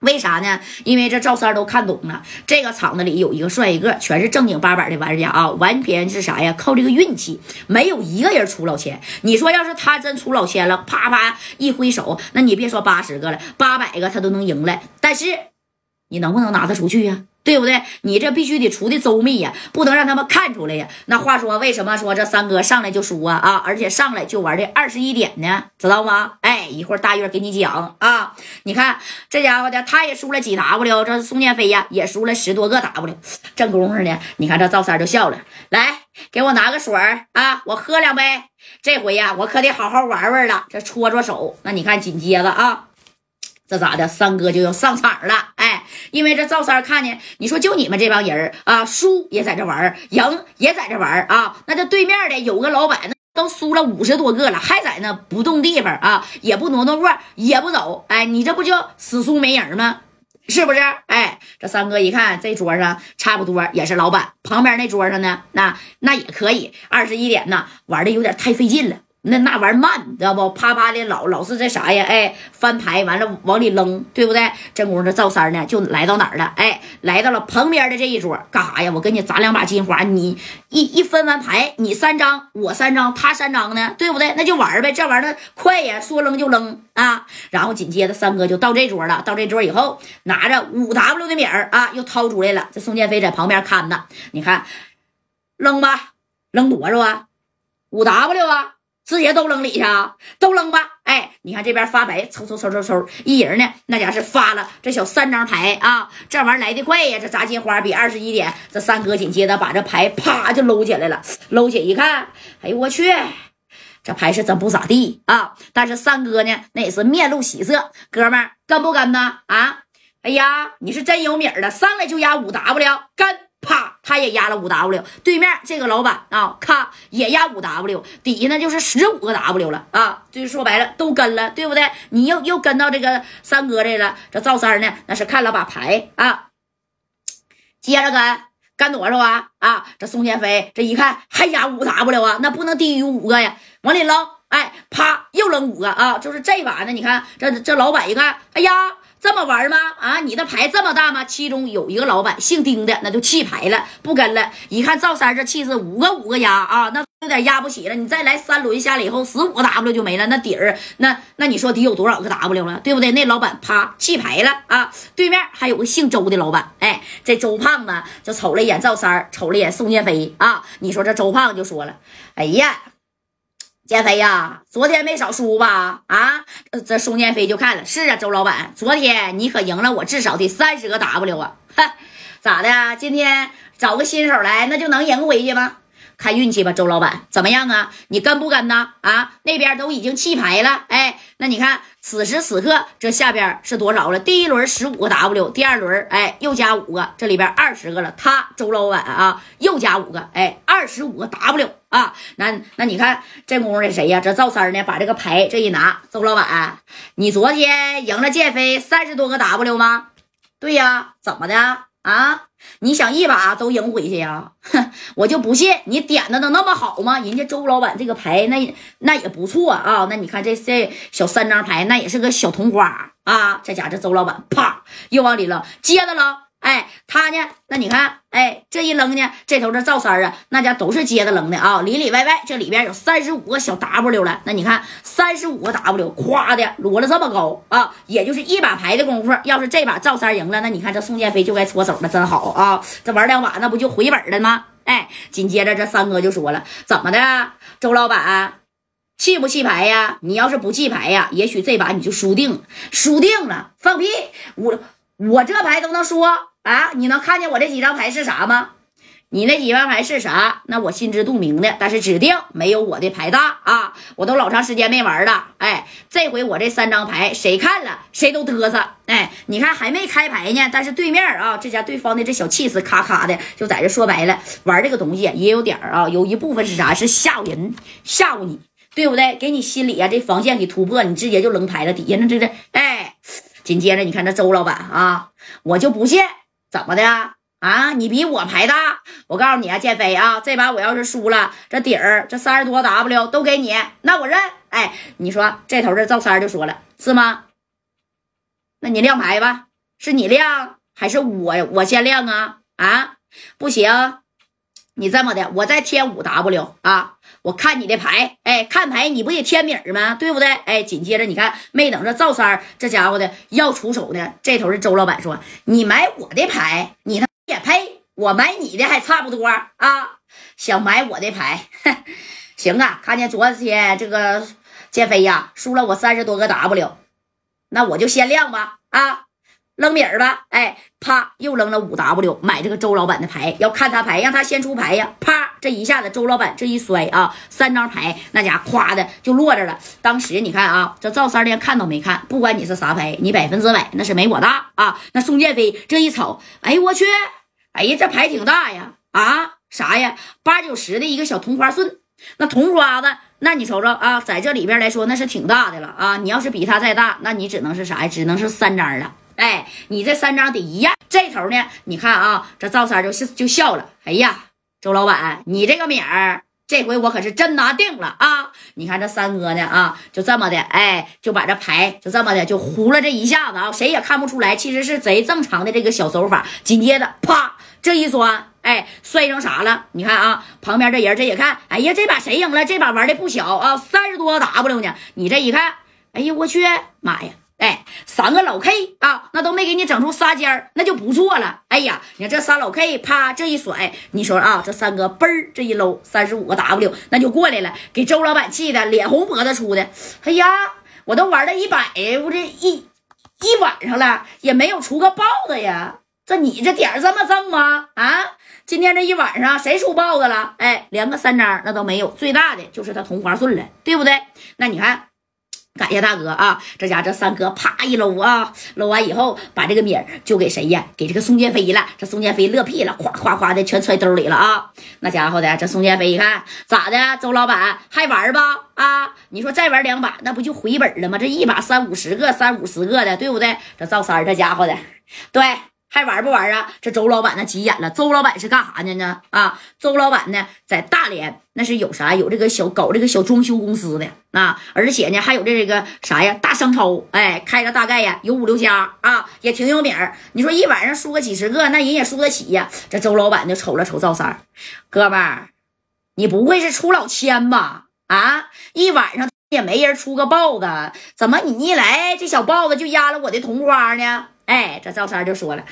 为啥呢？因为这赵三都看懂了，这个厂子里有一个算一个，全是正经八百的玩家啊，完全是啥呀？靠这个运气，没有一个人出老千。你说要是他真出老千了，啪啪一挥手，那你别说八十个了，八百个他都能赢了。但是你能不能拿得出去呀？对不对？你这必须得出的周密呀，不能让他们看出来呀。那话说，为什么说这三哥上来就输啊？啊，而且上来就玩的二十一点呢？知道吗？哎，一会儿大月给你讲啊。你看这家伙的，他也输了几 W，这宋建飞呀也输了十多个 W。正功夫呢，你看这赵三就笑了，来给我拿个水儿啊，我喝两杯。这回呀，我可得好好玩玩了，这搓搓手。那你看紧接着啊。这咋的？三哥就要上场了，哎，因为这赵三看见你说就你们这帮人啊，输也在这玩赢也在这玩啊，那这对面的有个老板，那都输了五十多个了，还在那不动地方啊，也不挪挪窝，也不走，哎，你这不就死输没影吗？是不是？哎，这三哥一看这桌上差不多也是老板，旁边那桌上呢，那那也可以，二十一点呢，玩的有点太费劲了。那那玩意儿慢，知道不？啪啪的，老老是这啥呀？哎，翻牌完了往里扔，对不对？这功夫这赵三呢，就来到哪儿了？哎，来到了旁边的这一桌，干啥呀？我给你砸两把金花，你一一分完牌，你三张，我三张，他三张呢，对不对？那就玩呗，这玩意儿快呀，说扔就扔啊！然后紧接着三哥就到这桌了，到这桌以后，拿着五 W 的米儿啊，又掏出来了。这宋建飞在旁边看呢，你看，扔吧，扔多少啊？五 W 啊！直接都扔里去啊，都扔吧！哎，你看这边发白，抽抽抽抽抽，一人呢，那家是发了这小三张牌啊，这玩意来的快呀！这砸金花比二十一点，这三哥紧接着把这牌啪就搂起来了，搂起一看，哎呦我去，这牌是真不咋地啊！但是三哥呢，那也是面露喜色，哥们跟不跟呢？啊，哎呀，你是真有米儿了，上来就压五 W，跟。他也压了五 W，对面这个老板啊，咔也压五 W，底下呢就是十五个 W 了啊，就是说白了都跟了，对不对？你又又跟到这个三哥这了，这赵三呢那是看了把牌啊，接着跟跟多少啊？啊，这宋建飞这一看还压五 W 啊，那不能低于五个呀，往里扔，哎，啪又扔五个啊，就是这把呢，你看这这老板一看，哎呀。这么玩吗？啊，你的牌这么大吗？其中有一个老板姓丁的，那就弃牌了，不跟了。一看赵三这气势，五个五个压啊，那有点压不起了。你再来三轮下来以后，十五个 W 就没了，那底儿那那你说得有多少个 W 了，对不对？那老板啪弃牌了啊。对面还有个姓周的老板，哎，这周胖子就瞅了一眼赵三，瞅了一眼宋建飞啊。你说这周胖就说了，哎呀。减肥呀，昨天没少输吧？啊，这宋建飞就看了，是啊，周老板，昨天你可赢了我至少得三十个 W 啊！哼，咋的？今天找个新手来，那就能赢回去吗？看运气吧，周老板，怎么样啊？你跟不跟呢？啊，那边都已经弃牌了，哎，那你看此时此刻这下边是多少了？第一轮十五个 W，第二轮哎又加五个，这里边二十个了。他周老板啊又加五个，哎，二十五个 W 啊。那那你看这功夫的谁呀？这赵三呢？把这个牌这一拿，周老板，你昨天赢了建飞三十多个 W 吗？对呀，怎么的？啊，你想一把都赢回去呀？哼，我就不信你点的能那么好吗？人家周老板这个牌那那也不错啊。那你看这这小三张牌，那也是个小同花啊。这家这周老板啪又往里扔，接着扔。哎，他呢？那你看，哎，这一扔呢，这头这赵三啊，那家都是接着扔的啊，里里外外这里边有三十五个小 W 了。那你看，三十五个 W，夸的摞了这么高啊，也就是一把牌的功夫。要是这把赵三赢了，那你看这宋建飞就该搓手了，真好啊！这玩两把，那不就回本了吗？哎，紧接着这三哥就说了，怎么的，周老板弃不弃牌呀？你要是不弃牌呀，也许这把你就输定了，输定了，放屁！我。我这牌都能说啊！你能看见我这几张牌是啥吗？你那几张牌是啥？那我心知肚明的，但是指定没有我的牌大啊！我都老长时间没玩了，哎，这回我这三张牌谁看了谁都嘚瑟，哎，你看还没开牌呢，但是对面啊，这家对方的这小气势咔咔的就在这说白了，玩这个东西也有点啊，有一部分是啥？是吓唬人，吓唬你，对不对？给你心里啊这防线给突破，你直接就扔牌了，底下那这这，哎。紧接着，你看这周老板啊，我就不信怎么的啊？你比我牌大，我告诉你啊，建飞啊，这把我要是输了，这底儿这三十多 W 都给你，那我认。哎，你说这头这赵三就说了，是吗？那你亮牌吧，是你亮还是我我先亮啊？啊，不行，你这么的，我再添五 W 啊！我看你的牌，哎，看牌你不也添米吗？对不对？哎，紧接着你看，没等着赵三这家伙的要出手呢，这头是周老板说：“你买我的牌，你他也配？我买你的还差不多啊！想买我的牌，行啊！看见昨天这个建飞呀输了我三十多个 W，那我就先亮吧啊！”扔米儿吧，哎，啪，又扔了五 W，买这个周老板的牌，要看他牌，让他先出牌呀，啪，这一下子周老板这一摔啊，三张牌那家咵的就落着了。当时你看啊，这赵三连看都没看，不管你是啥牌，你百分之百那是没我大啊。那宋建飞这一瞅，哎呦我去，哎呀这牌挺大呀，啊啥呀，八九十的一个小同花顺，那同花子，那你瞅瞅啊，在这里边来说那是挺大的了啊。你要是比他再大，那你只能是啥呀？只能是三张了。哎，你这三张得一样。这头呢，你看啊，这赵三就是就笑了。哎呀，周老板，你这个米儿，这回我可是真拿定了啊！你看这三哥呢啊，就这么的，哎，就把这牌就这么的就糊了这一下子啊，谁也看不出来，其实是贼正常的这个小手法。紧接着，啪，这一摔，哎，摔成啥了？你看啊，旁边这人这也看，哎呀，这把谁赢了？这把玩的不小啊，三十多 W 呢。你这一看，哎呀，我去，妈呀！哎，三个老 K 啊，那都没给你整出仨尖儿，那就不错了。哎呀，你看这仨老 K，啪这一甩，你说啊，这三哥嘣儿这一搂三十五个 W，那就过来了，给周老板气的脸红脖子粗的。哎呀，我都玩了一百，我这一一晚上了，也没有出个豹子呀。这你这点儿这么正吗？啊，今天这一晚上谁出豹子了？哎，连个三张那都没有，最大的就是他同花顺了，对不对？那你看。感谢大哥啊！这家这三哥啪一搂啊，搂完以后把这个米儿就给谁呀？给这个宋建飞了。这宋建飞乐屁了，哗哗哗的全揣兜里了啊！那家伙的，这宋建飞一看咋的？周老板还玩吧？啊，你说再玩两把，那不就回本了吗？这一把三五十个，三五十个的，对不对？这赵三这家伙的，对。还玩不玩啊？这周老板那急眼了。周老板是干啥的呢？啊，周老板呢，在大连那是有啥？有这个小搞这个小装修公司的啊，而且呢，还有这个啥呀？大商超，哎，开了大概呀有五六家啊，也挺有名你说一晚上输个几十个，那人也输得起呀。这周老板就瞅了瞅赵三儿哥们儿，你不会是出老千吧？啊，一晚上也没人出个豹子，怎么你一来这小豹子就压了我的同花呢？哎，这赵三就说了：“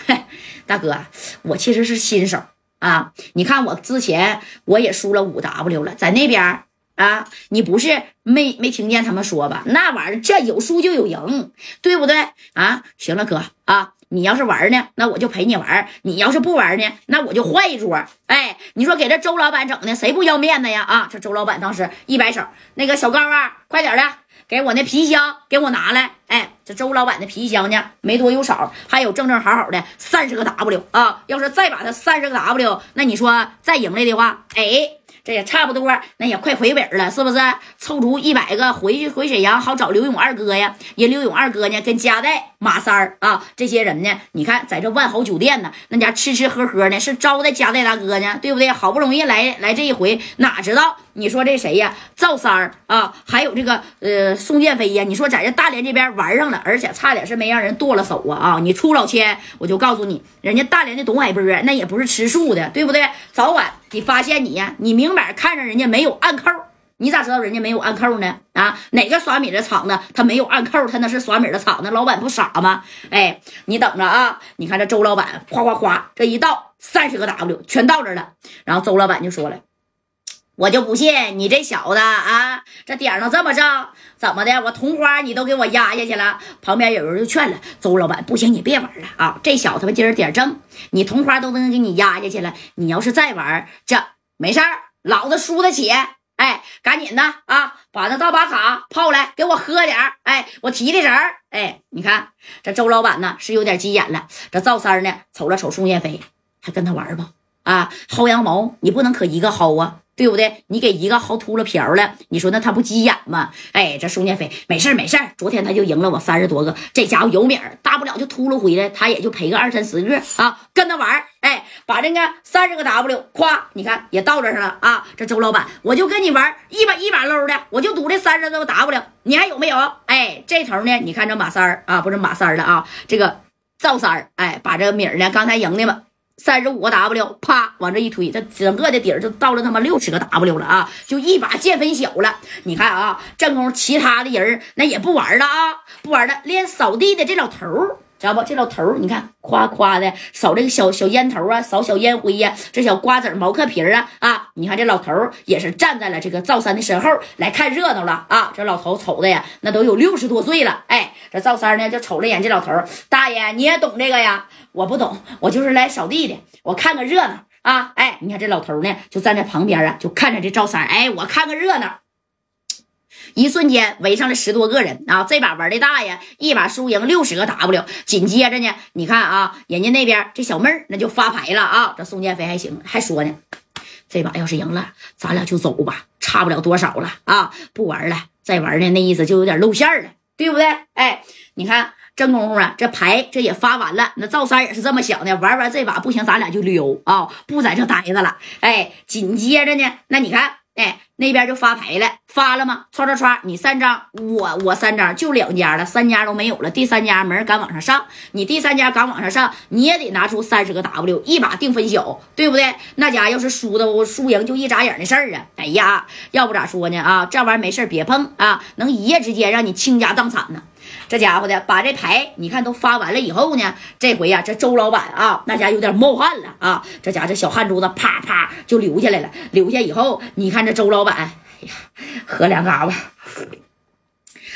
大哥，我其实是新手啊。你看我之前我也输了五 W 了，在那边啊，你不是没没听见他们说吧？那玩意儿这有输就有赢，对不对啊？行了，哥啊，你要是玩呢，那我就陪你玩；你要是不玩呢，那我就换一桌。哎，你说给这周老板整的，谁不要面子呀？啊，这周老板当时一摆手，那个小高啊，快点的。”给我那皮箱，给我拿来！哎，这周老板的皮箱呢，没多有少，还有正正好好的三十个 W 啊！要是再把它三十个 W，那你说再赢来的话，哎。这也差不多，那也快回本了，是不是？凑足一百个回去回沈阳，好找刘勇二哥呀。人刘勇二哥呢，跟加代、马三儿啊这些人呢，你看在这万豪酒店呢，那家吃吃喝喝呢，是招待加代大哥呢，对不对？好不容易来来这一回，哪知道你说这谁呀？赵三儿啊，还有这个呃宋建飞呀，你说在这大连这边玩上了，而且差点是没让人剁了手啊啊！你出老千，我就告诉你，人家大连的董海波那也不是吃素的，对不对？早晚。你发现你呀，你明摆看着人家没有暗扣，你咋知道人家没有暗扣呢？啊，哪个耍米的厂子他没有暗扣，他那是耍米的厂子，老板不傻吗？哎，你等着啊！你看这周老板夸夸夸，这一到三十个 W 全到这了，然后周老板就说了：“我就不信你这小子啊，这点能这么正，怎么的？我同花你都给我压下去了。”旁边有人就劝了周老板：“不行，你别玩了啊！这小子他今儿点正。”你同花都能给你压下去了，你要是再玩，这没事儿，老子输得起。哎，赶紧的啊，把那大把卡泡来，给我喝点儿。哎，我提提神儿。哎，你看这周老板呢是有点急眼了，这赵三呢瞅了瞅宋燕飞，还跟他玩吧？啊，薅羊毛，你不能可一个薅啊。对不对？你给一个薅秃了瓢了，你说那他不急眼吗？哎，这宋建飞没事没事昨天他就赢了我三十多个，这家伙有米儿，大不了就秃噜回来，他也就赔个二三十个啊，跟他玩儿哎，把这个三十个 W，咵，你看也到这上了啊。这周老板，我就跟你玩一把一把搂的，我就赌这三十多个 W，你还有没有？哎，这头呢，你看这马三儿啊，不是马三儿了啊，这个赵三儿，哎，把这个米儿呢，刚才赢的嘛，三十五个 W，啪往这一推，这整个的底儿就到了他妈六十个 W 了啊！就一把见分晓了。你看啊，正宫其他的人那也不玩了啊，不玩了，连扫地的这老头。知道不？这老头儿，你看，夸夸的扫这个小小烟头啊，扫小烟灰呀，这小瓜子毛嗑皮儿啊啊！你看这老头儿也是站在了这个赵三的身后来看热闹了啊！这老头瞅的呀，那都有六十多岁了。哎，这赵三呢就瞅了眼这老头儿，大爷你也懂这个呀？我不懂，我就是来扫地的，我看个热闹啊！哎，你看这老头呢就站在旁边啊，就看着这赵三，哎，我看个热闹。一瞬间围上了十多个人啊！这把玩的大呀，一把输赢六十个 W。紧接着呢，你看啊，人家那边这小妹儿那就发牌了啊！这宋建飞还行，还说呢，这把要是赢了，咱俩就走吧，差不了多少了啊！不玩了，再玩呢，那意思就有点露馅了，对不对？哎，你看真功夫啊，这牌这也发完了，那赵三也是这么想的，玩完这把不行，咱俩就溜啊，不在这待着了。哎，紧接着呢，那你看。哎，那边就发牌了，发了吗？唰唰唰，你三张，我我三张，就两家了，三家都没有了，第三家没人敢往上上。你第三家敢往上上，你也得拿出三十个 W，一把定分晓，对不对？那家要是输的，我输赢就一眨眼的事儿啊！哎呀，要不咋说呢啊，这玩意儿没事别碰啊，能一夜之间让你倾家荡产呢。这家伙的把这牌你看都发完了以后呢，这回呀，这周老板啊，那家有点冒汗了啊，这家这小汗珠子啪啪就流下来了。流下以后，你看这周老板，哎呀，喝两嘎巴，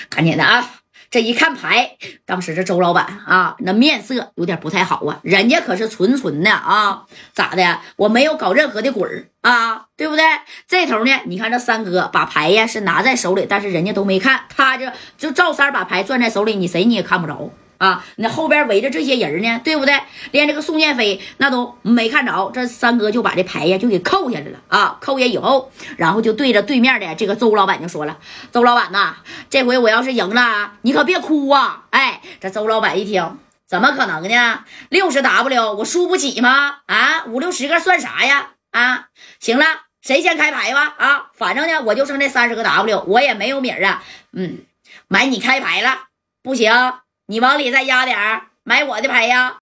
赶紧的啊。这一看牌，当时这周老板啊，那面色有点不太好啊。人家可是纯纯的啊，咋的？我没有搞任何的鬼儿啊，对不对？这头呢，你看这三哥把牌呀是拿在手里，但是人家都没看，他就就赵三把牌攥在手里，你谁你也看不着。啊，那后边围着这些人呢，对不对？连这个宋建飞那都没看着，这三哥就把这牌呀就给扣下来了啊！扣下以后，然后就对着对面的这个周老板就说了：“周老板呐，这回我要是赢了，你可别哭啊！”哎，这周老板一听，怎么可能呢？六十 W 我输不起吗？啊，五六十个算啥呀？啊，行了，谁先开牌吧？啊，反正呢，我就剩这三十个 W，我也没有米儿啊。嗯，买你开牌了，不行。你往里再压点儿，买我的牌呀！